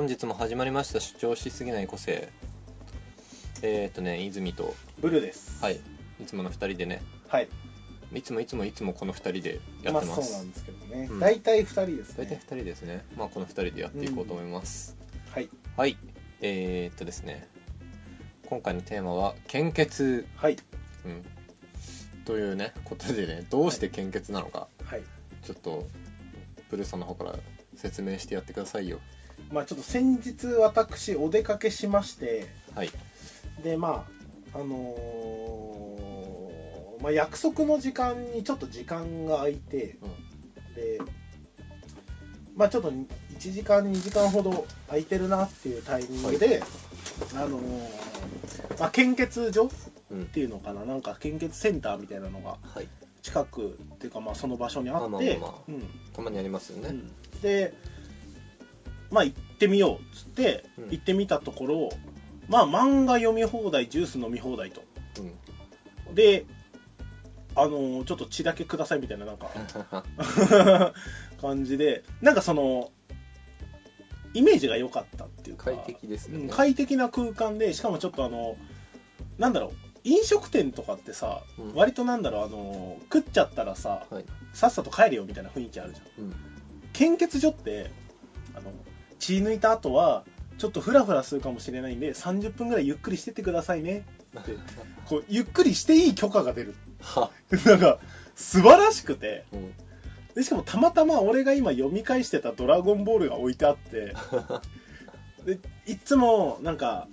本日も始まりました。主張しすぎない個性。えー、っとね泉と。ブルーです。はい。いつもの2人でね。はい。いつもいつもいつもこの2人でやまあってます、そうなんですけどね、うん。大体2人です大体2ね人ですね。まあこの2人でやっていこうと思います、はい。はい。えー、っとですね。今回のテーマは献血。はい。うん。というねことでねどうして献血なのか、はい。ちょっとブルーさんの方から説明してやってくださいよまあちょっと先日私お出かけしましてはい。でまああのーまあ、約束の時間にちょっと時間が空いて、でまあちょっと1時間2時間ほど空いてるなっていうタイミングで、あのーまあ、献血所っうん。ていうのかななんか献血センターみたいなのがはい。近くっていうかまあその場所にあって、まあまあまあまあ。うん。たまにありますよね、うん。でまあ行ってみようっつって、うん。行ってみたところまあ漫画読み放題ジュース飲み放題と。うん。であのーちょっと血だけくださいみたいななんか 感じでなんかそのイメージが良かったっていうか快適ですよね。うん快適な空間でしかもちょっとあのなんだろう飲食店とかってさ、うん。割となんだろうあの食っちゃったらさ、はい。さっさと帰れよみたいな雰囲気あるじゃん。うん。献血所ってあの血抜いた後はちょっとフラフラするかもしれないんで30分ぐらいゆっくりしてってくださいね。ってこうゆっくりしていい許可が出る。は。なんか素晴らしくて。うん。でしかもたまたま俺が今読み返してた「ドラゴンボール」が置いてあって。でいっつもなんか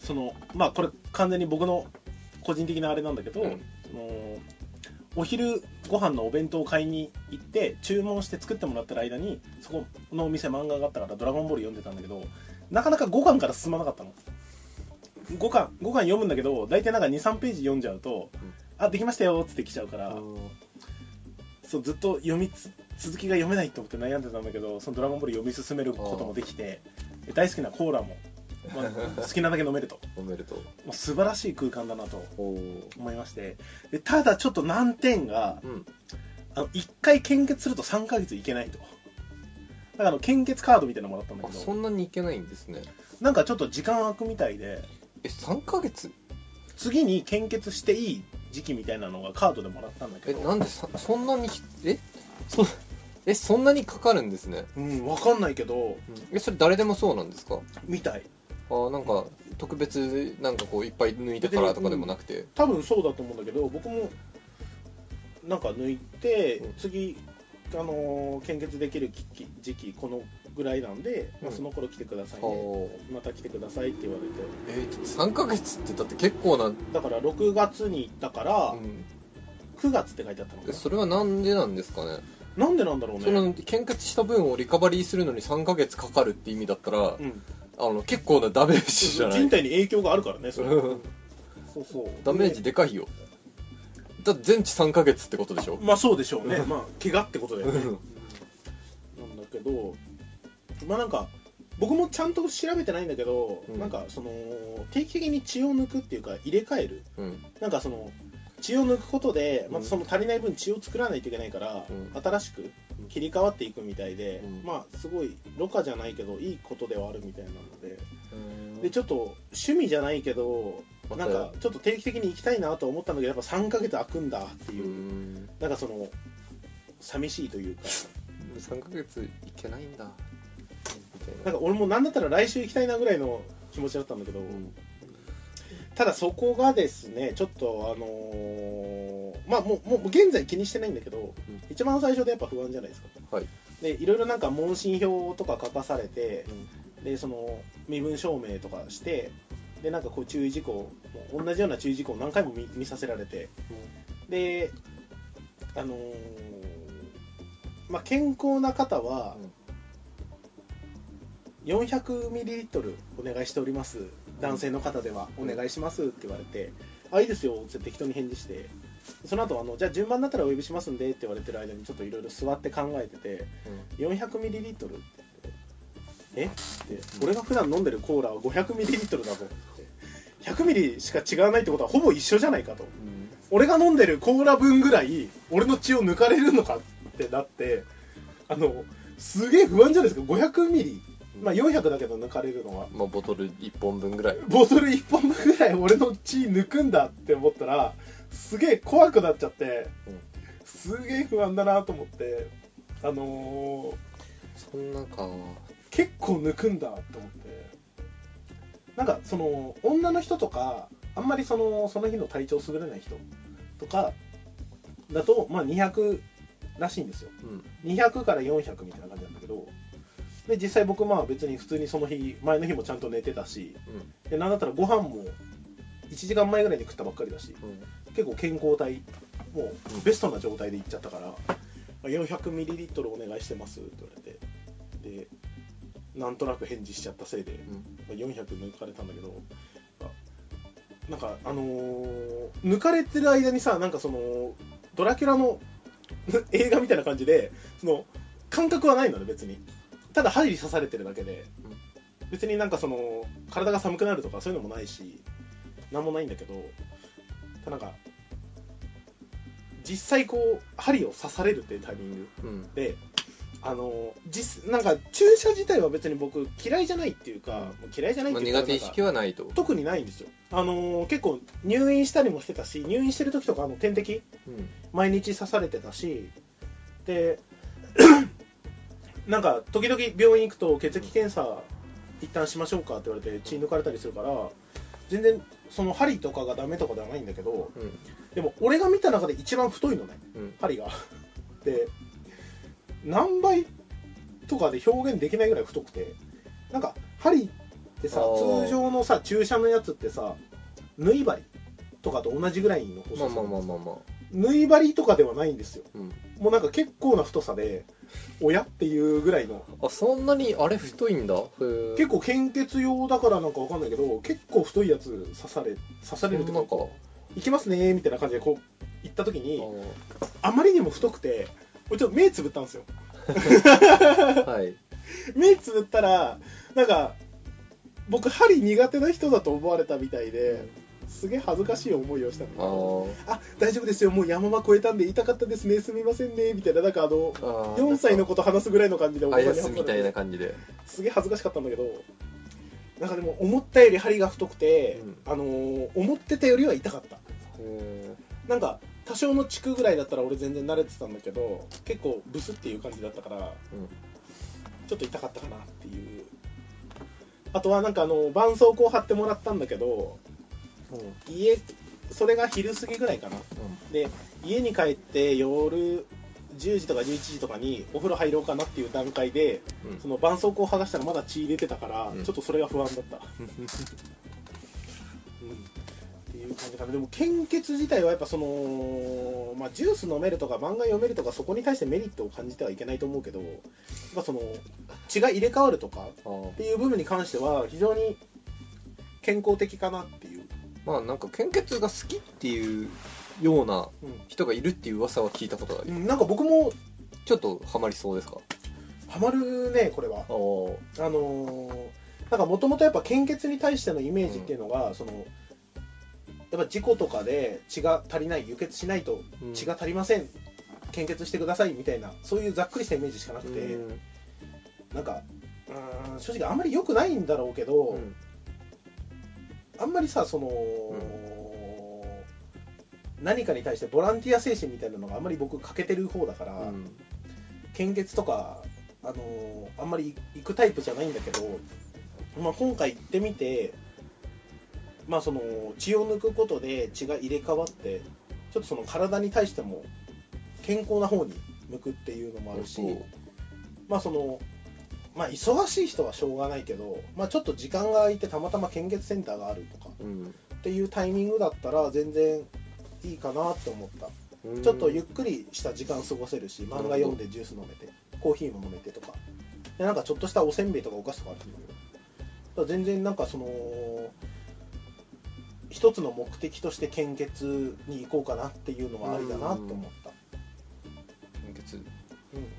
そのまあこれ完全に僕の個人的なあれなんだけど、うん。そのお昼ご飯のお弁当を買いに行って注文して作ってもらってる間にそこのお店漫画があったから「ドラゴンボール」読んでたんだけどなかなか5巻から進まなかったの。5巻5巻読むんだけど大体なんか23ページ読んじゃうとうん「あできましたよ」っつって来ちゃうから、そうずっと読みつ続きが読めないと思って悩んでたんだけどその「ドラゴンボール」読み進めることもできてで大好きなコーラも、まあ、好きなだけ飲めると。おめでと。うもう素晴らしい空間だなと思いまして。でただちょっと難点がうん。あの1回献血すると3ヶ月いけないと。だからあの献血カードみたいなのもらったんだあけど。そんなにいけないんですね。なんかちょっと時間空くみたいで。え三ヶ月？次に献血していい時期みたいなのがカードでもらったんだけど。えなんでさそんなにえ？そえそんなにかかるんですね、うん分かんないけど。えそれ誰でもそうなんですか？みたいあなんか特別なんかこういっぱい抜いたからとかでもなくて、多分そうだと思うんだけど僕もなんか抜いて、うん。次あのー献血できる時期時期このぐらいなんで、まあ、うん。その頃来てくださいあね、ー。また来てくださいって言われて。えー、3ヶ月ってだって結構な、だから6月に行ったから、うん、9月って書いてあったのそれはなんでなんですかね。なんでなんだろうね。その献血した分をリカバリーするのに3ヶ月かかるって意味だったら、うん、あの結構なダメージじゃない。人体に影響があるからねそれ。うんそうそう。ダメージでかいよ。だって全治3ヶ月ってことでしょ？まあそうでしょうね。まあ怪我ってことだよね。なんだけどまあなんか僕もちゃんと調べてないんだけど、うん。なんかその定期的に血を抜くっていうか入れ替える。うん。なんかその血を抜くことでうん。またその足りない分血を作らないといけないから、うん。新しく切り替わっていくみたいで、うん。まあすごいろ過じゃないけどいいことではあるみたいなので。うんでちょっと趣味じゃないけどなんかちょっと定期的に行きたいなと思ったんだけどやっぱ3ヶ月空くんだってういう、ん。なんかその寂しいというか。3ヶ月いけないんだ。なんか俺もなんだったら来週行きたいなぐらいの気持ちだったんだけど、うんただそこがですねちょっとあのーまあもうもう現在気にしてないんだけど、一番最初でやっぱ不安じゃないですか。はい。でいろいろなんか問診票とか書かされてでその身分証明とかしてでなんかこう注意事項同じような注意事項を何回も見見させられて。であのーまあ健康な方は400ミリリットルお願いしております男性の方ではお願いしますって言われて「あいいですよ」って適当に返事して。その後あのじゃあ順番だったらお呼びしますんでって言われてる間にちょっといろいろ座って考えてて400ミリリットルって。言ってえ？って。俺が普段飲んでるコーラは500ミリリットルだぞって。100ミリしか違わないってことはほぼ一緒じゃないかと。俺が飲んでるコーラ分ぐらい俺の血を抜かれるのかってなってあのすげえ不安じゃないですか。500ミリまあ400だけど抜かれるのは。まあボトル1本分ぐらい。ボトル1本分ぐらい俺の血抜くんだって思ったらすげえ怖くなっちゃって、うん。すげえ不安だなと思ってあのーそんなか結構抜くんだって思って。なんかその女の人とかあんまりそのその日の体調優れない人とかだとまあ200らしいんですよ。うん。200から400みたいな感じなんだけどで実際僕まあ別に普通にその日前の日もちゃんと寝てたしうん。でなんだったらご飯も1時間前ぐらいに食ったばっかりだしうん。結構健康体もうベストな状態でいっちゃったから「400ml お願いしてます」って言われてでなんとなく返事しちゃったせいで、まあ400抜かれたんだけどあなんかあのー抜かれてる間にさなんかそのドラキュラの映画みたいな感じでその感覚はないのね別にただ針刺されてるだけで、別になんかその体が寒くなるとかそういうのもないしなんもないんだけどただなんか実際こう針を刺されるっていうタイミングうん。うんであの実なんか注射自体は別に僕嫌いじゃないっていうか、もう嫌いじゃないっまあていうか苦手意識はないと。特にないんですよ。あのー結構入院したりもしてたし入院してる時とかあの点滴うん。毎日刺されてたしでなんか時々病院行くと血液検査一旦しましょうかって言われて血抜かれたりするから全然その針とかがダメとかではないんだけどうん。でも俺が見た中で一番太いのねうん。針が。で何倍とかで表現できないぐらい太くてなんか針ってさ通常のさ注射のやつってさ縫い針とかと同じぐらいの細さ。まあまあまあまあまあ。縫い針とかではないんですよ。うん。もうなんか結構な太さで親っていうぐらいの。あそんなにあれ太いんだ？結構献血用だからなんかわかんないけど結構太いやつ刺され刺されるってなんか。行きますねみたいな感じでこう行った時にああまりにも太くて俺ちょっと目つぶったんですよ。ー はい。目つぶったらなんか僕針苦手な人だと思われたみたいですげえ恥ずかしい思いをしたあのー。あ大丈夫ですよ。もう山場越えたんで痛かったですね。すみませんね。みたいななんかあのあー4歳の子と話すぐらいの感じでおあやすみたいな感感じで。すげえ恥ずかしかったんだけどなんかでも思ったより針が太くて、うあのー思ってたよりは痛かった。へなんか多少の地区ぐらいだったら俺全然慣れてたんだけど結構ブスっていう感じだったから、ん。ちょっと痛かったかなっていう。あとはなんかあの絆創膏貼ってもらったんだけどえ家それが昼過ぎぐらいかな。で家に帰って夜10時とか11時とかにお風呂入ろうかなっていう段階でうん。その絆創膏を剥がしたらまだ血入れてたから、うん。ちょっとそれが不安だった、うん、っていう感じかな。でも献血自体はやっぱその、まあ、ジュース飲めるとか漫画読めるとかそこに対してメリットを感じてはいけないと思うけど、まあ、その血が入れ替わるとかっていう部分に関しては非常に健康的かなってまあなんか献血が好きっていうようなう人がいるっていう噂は聞いたことがあるん、なんか僕もちょっとハマりそうですか？ハマるねこれは。あのーなんかもともとやっぱ献血に対してのイメージっていうのが、そのやっぱ事故とかで血が足りない輸血しないとうん。血が足りません、献血してくださいみたいなそういうざっくりしたイメージしかなくて、うん。なんかうーん正直あんまり良くないんだろうけど、うんあんまりさその、何かに対してボランティア精神みたいなのがあんまり僕欠けてる方だから、うん。献血とか、あのーあんまり行くタイプじゃないんだけど、まあ、今回行ってみて、まあ、その血を抜くことで血が入れ替わってちょっとその体に対しても健康な方に向くっていうのもあるし、まあそのまあ忙しい人はしょうがないけど、まあ、ちょっと時間が空いてたまたま献血センターがあるとかうん。っていうタイミングだったら全然いいかなって思った。うん。ちょっとゆっくりした時間過ごせるし漫画読んでジュース飲めてコーヒーも飲めてとか。でなんかちょっとしたおせんべいとかお菓子とかあるんだけど。全然なんかその一つの目的として献血に行こうかなっていうのはありだなと思った、献血うん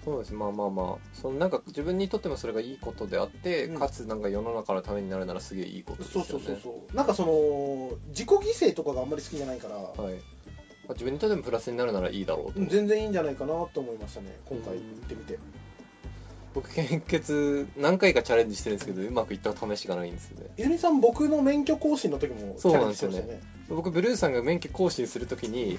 そうです。まあまあまあ。そのなんか自分にとってもそれがいいことであって、うん。かつなんか世の中のためになるならすげえいいことですよね。そうそうそうそう。なんかその自己犠牲とかがあんまり好きじゃないから、はい、まあ、自分にとってもプラスになるならいいだろうと、うん全然いいんじゃないかなと思いましたね。今回行ってみて、僕献血何回かチャレンジしてるんですけどうまくいった試しがないんですよね。泉さん僕の免許更新の時もチそうャレンなんですよね。ジしてましたよね。僕ブルーさんが免許更新するときに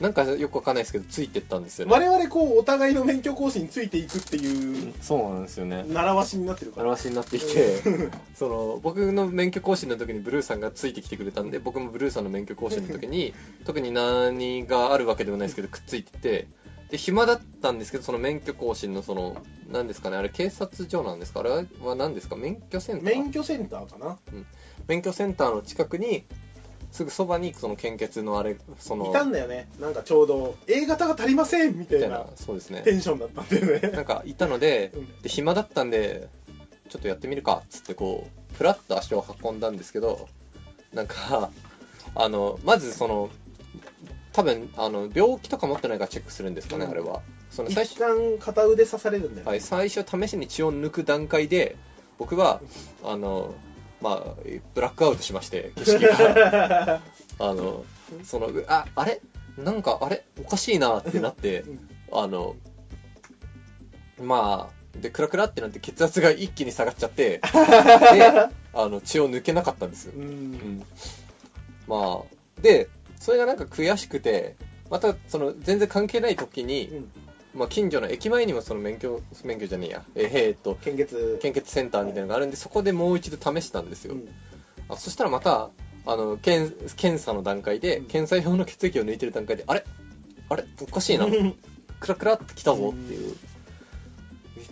なんかよくわかんないですけどついてったんですよね。我々こうお互いの免許更新についていくっていうそうなんですよね。習わしになってるから。表になっていて。その僕の免許更新の時にブルーさんがついてきてくれたんで僕もブルーさんの免許更新の時に 特に何があるわけでもないですけどくっついててで暇だったんですけどその免許更新のその何ですかねあれ警察署なんですか？あれは何ですか？免許センター？免許センターかな。免許センターの近くにすぐそばにその献血のあれそのいたんだよね。なんかちょうど A 型が足りませんみたいなそうですね。テンションだったんだよね。なんかいたのでうん。で暇だったんでちょっとやってみるかっつってこうふらっと足を運んだんですけどなんかあのまずその多分あの病気とか持ってないかチェックするんですかね、うん。あれは。その最一初,、旦片腕刺されるんだよね、はい、最初試しに血を抜く段階で僕はあのまあブラックアウトしまして景色が。あのそのああれ？なんかあれ？おかしいなってなってうん。あのまあでクラクラってなって血圧が一気に下がっちゃってで あの血を抜けなかったんですよ、ううんん、まあでそれがなんか悔しくてまたその全然関係ない時に、うん。まあ、近所の駅前にもその免許免許じゃねえや。ええーっと献血。献血センターみたいなのがあるんでそこでもう一度試したんですよ、うん。あそしたらまたあの検検査の段階で、うん。検査用の血液を抜いてる段階であれ？あれ？おかしいな。クラクラってきたぞっていう、っ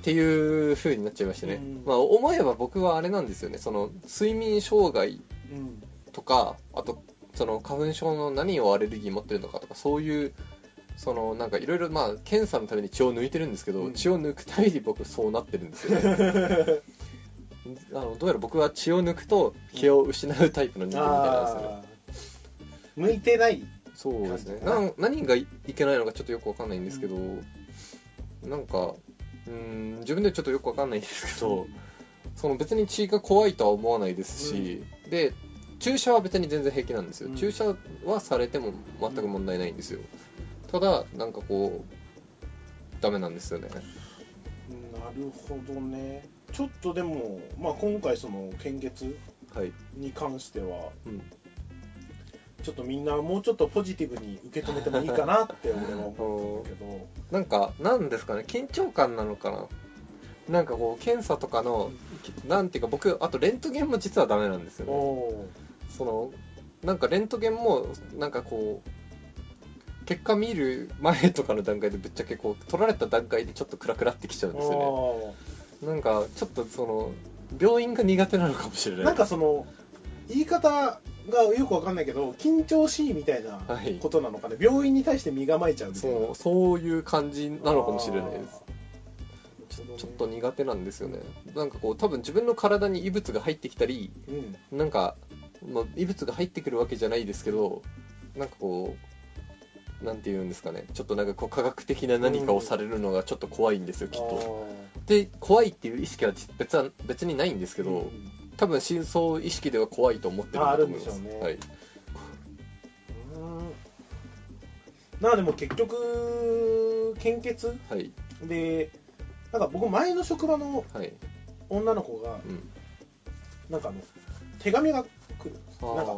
ていう風になっちゃいましたね、うん。まあ思えば僕はあれなんですよね。その睡眠障害うん。とかあとその花粉症の何をアレルギー持ってるのかとかそういうそのなんかいろいろまあ検査のために血を抜いてるんですけど、うん。血を抜くたびに僕そうなってるんですよね。あのどうやら僕は血を抜くと気を失うタイプの人間みたいなんですよね、向いてないそうですね。な何がいけないのかちょっとよくわかんないんですけど、なんかうーん自分ではちょっとよくわかんないんですけど、その別に血が怖いとは思わないですし、で注射は別に全然平気なんですよ、うん。注射はされても全く問題ないんですよ。ただなんかこうダメなんですよね。なるほどね。ちょっとでも、まあ、今回その献血はい。に関してはうん。ちょっとみんなもうちょっとポジティブに受け止めてもいいかなって俺は思うけど。なんかなんですかね。緊張感なのかな。なんかこう検査とかのなんていうか僕あとレントゲンも実はダメなんですよね。おそのなんかレントゲンもなんかこう結果見る前とかの段階でぶっちゃけこう取られた段階でちょっとクラクラってきちゃうんですよおねなんかちょっとその病院が苦手なのかもしれない。なんかその言い方がよくわかんないけど緊張しいみたいなはい。ことなのかね。病院に対して身構えちゃうみたいな。そうそういう感じなのかもしれないです。ちょちょっと苦手なんですよね。なんかこう多分自分の体に異物が入ってきたりうん。なんか、まあ、異物が入ってくるわけじゃないですけどなんかこうなんて言うんですかね。ちょっとなんかこう科学的な何かをされるのがちょっと怖いんですよきっと。で怖いっていう意識は実別は別にないんですけど、うん。多分深層意識では怖いと思ってるんだと思います。ね。はい、うん。なあでも結局献血？はい。でなんか僕前の職場のはい。女の子がうん。なんかあの手紙がなんか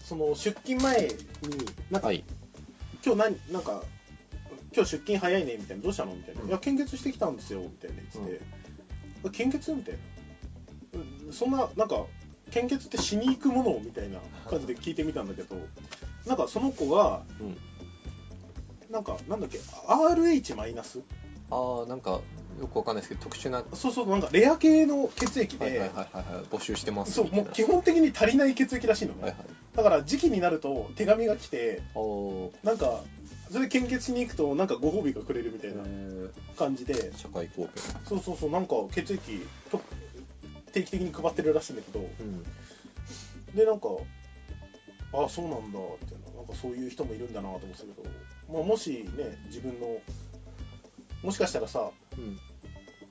その出勤前になんか、はい。今日何なんか今日出勤早いねみたいなどうしたの？みたいな、うん。いや献血してきたんですよみたいな言って。て、あ献血？みたいな。うんそんななんか献血ってしに行くもの？みたいな感じで聞いてみたんだけど。なんかその子がうん。なんかなんだっけ？RH マイナス？ああなんかよくわかんないですけど特殊なはそうそうなんかレア系の血液で、いはいはいはいはい募集してますそうもう基本的に足りない血液らしいのね、はいはい。だから時期になると手紙が来てなんかそれで献血しに行くとなんかご褒美がくれるみたいなえ感じで。ー社会貢献。そうそうそうなんか血液と定期的に配ってるらしいんだけど。うん。でなんかああそうなんだってなんかそういう人もいるんだなと思ってたけど、まあ、もしね自分のもしかしたらさうん。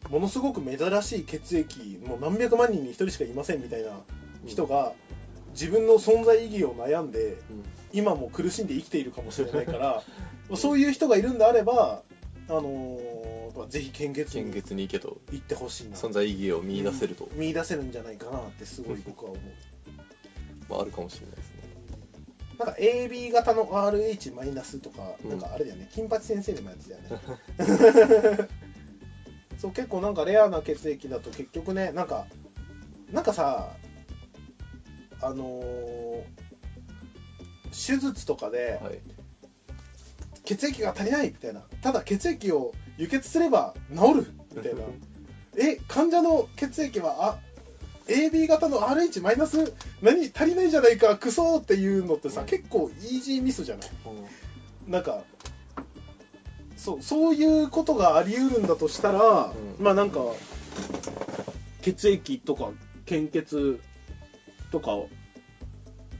ものすごく珍しい血液もう何百万人に一人しかいませんみたいな人が自分の存在意義を悩んでうん。今も苦しんで生きているかもしれないから そういう人がいるんであれば、あのーぱぜひ献血献に血に行けと。行ってほしいな。存在意義を見出せると、うん。見出せるんじゃないかなってすごい僕は思う。まあ、あるかもしれないなんか AB 型の RH マイナスとか、うん。なんかあれだよね。金八先生でもやってたよね。そう結構なんかレアな血液だと結局ねなんかなんかさあのー手術とかではい。血液が足りないみたいな。ただ血液を輸血すれば治るみたいな。え患者の血液はあ AB 型の RH マイナス？何？足りないじゃないか？クソっていうのってさ、うん。結構イージーミスじゃない？なんかそうそういうことがあり得るんだとしたら、うん。まあなんか血液とか献血とかを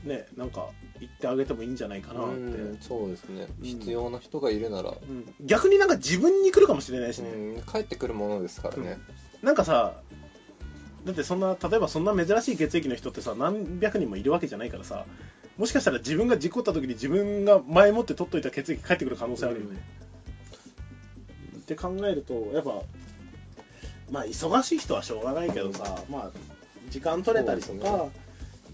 ねなんか言ってあげてもいいんじゃないかなって、うんそうですね、うん。必要な人がいるなら、うん。逆になんか自分に来るかもしれないしね、うん、帰ってくるものですからね、なんかさだってそんな例えばそんな珍しい血液の人ってさ何百人もいるわけじゃないからさもしかしたら自分が事故った時に自分が前もって取っといた血液返ってくる可能性あるよね、って考えるとやっぱまあ忙しい人はしょうがないけどさ、まあ時間取れたりとか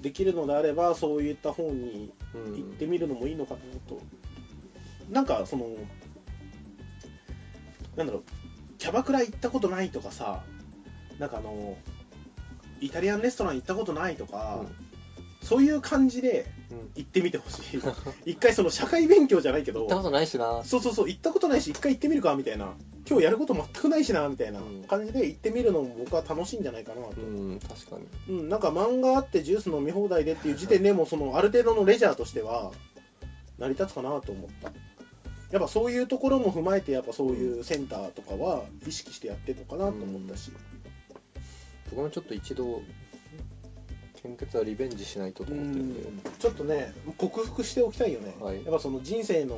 できるのであればそういった方に行ってみるのもいいのかなと、なんかそのなんだろうキャバクラ行ったことないとかさなんかあのイタリアンレストラン行ったことないとか、そういう感じでうん。行ってみてほしい。一回その社会勉強じゃないけど行ったことないしな。そうそうそう行ったことないし一回行ってみるかみたいな。今日やること全くないしなみたいなうん。感じで行ってみるのも僕は楽しいんじゃないかなと、うん確かに。うん、なんか漫画あってジュース飲み放題でっていう時点でもそのある程度のレジャーとしては成り立つかなと思った。やっぱそういうところも踏まえてやっぱそういうセンターとかは意識してやってるのかなと思ったし、僕もちょっと一度献血はリベンジしないとと思ってるんで、ちょっとね克服しておきたいよね、はい。やっぱその人生の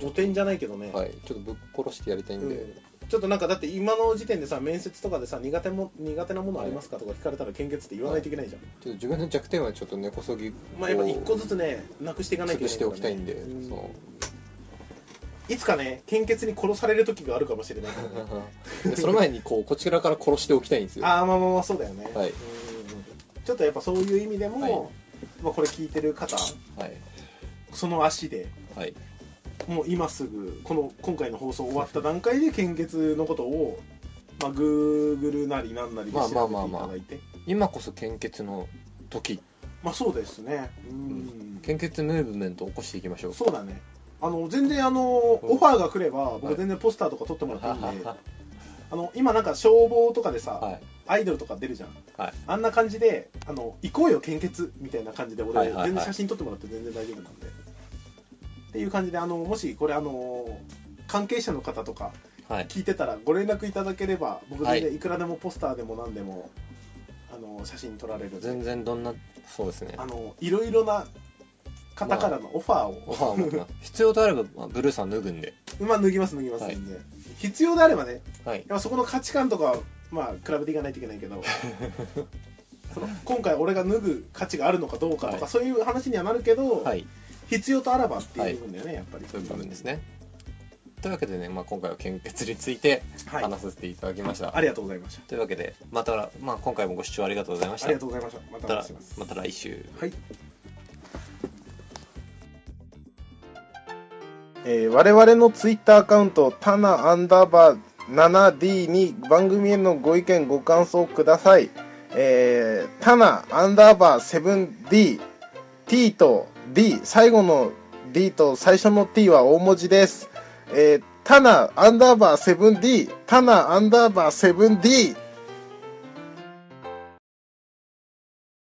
汚点じゃないけどね、はい。ちょっとぶっ殺してやりたいんで、うん。ちょっとなんかだって今の時点でさ面接とかでさ苦手も苦手なものありますかとか聞かれたら献血って言わないといけないじゃん、ちょっと自分の弱点はちょっと根こそぎまあやっぱ一個ずつねなくしていかないとい潰けないね。しておきたいんで、うん。そのいつかね献血に殺される時があるかもしれない。からねでその前にこうこちらから殺しておきたいんですよ。ああまあまあまあそうだよね、はい。うん。ちょっとやっぱそういう意味でも、はい。まあ、これ聞いてる方はい。その足ではい。もう今すぐこの今回の放送終わった段階で献血のことを、まあ、Google なりなんなりで調べていまあまあ。まあまあただいて。今こそ献血の時。まあそうですね。うん。献血ムーブメントを起こしていきましょう。そうだねあの全然あのオファーが来れば僕全然ポスターとか撮ってもらっていいんで、はあの今なんか消防とかでさ、はい。アイドルとか出るじゃん。はい。あんな感じであの行こうよ献血みたいな感じで俺、全然写真撮ってもらって全然大丈夫なんで。っていう感じであのもしこれあの関係者の方とかはい。聞いてたらご連絡いただければ僕はい全然い。くらでもポスターでも何でも、あの写真撮られる全然どんなそうですね。あのいろいろな方からのオファーを、オファーを持ってます必要であれば、まあブルーさん脱ぐんで。まあ脱ぎます脱ぎます。はい。んで、必要であればねはい。やっぱそこの価値観とかはまあ比べていかないといけないけど その今回俺が脱ぐ価値があるのかどうかとか、はい。そういう話にはなるけど、はい。必要とあらばっていう部分だよね、やっぱり。そういう部分ですね。というわけでね、まあ、今回は献血についてはい。話させていただきました、ありがとうございました。というわけでまた、まあ、今回もご視聴ありがとうございました。ありがとうございました。またおま願いします。また来週。はいえー我々のツイッターアカウントタナアンダーバー 7D に番組へのご意見ご感想ください、えー、タナアンダーバー 7D T と D 最後の D と最初の T は大文字です。えー、タナアンダーバー 7D タナアンダーバー 7D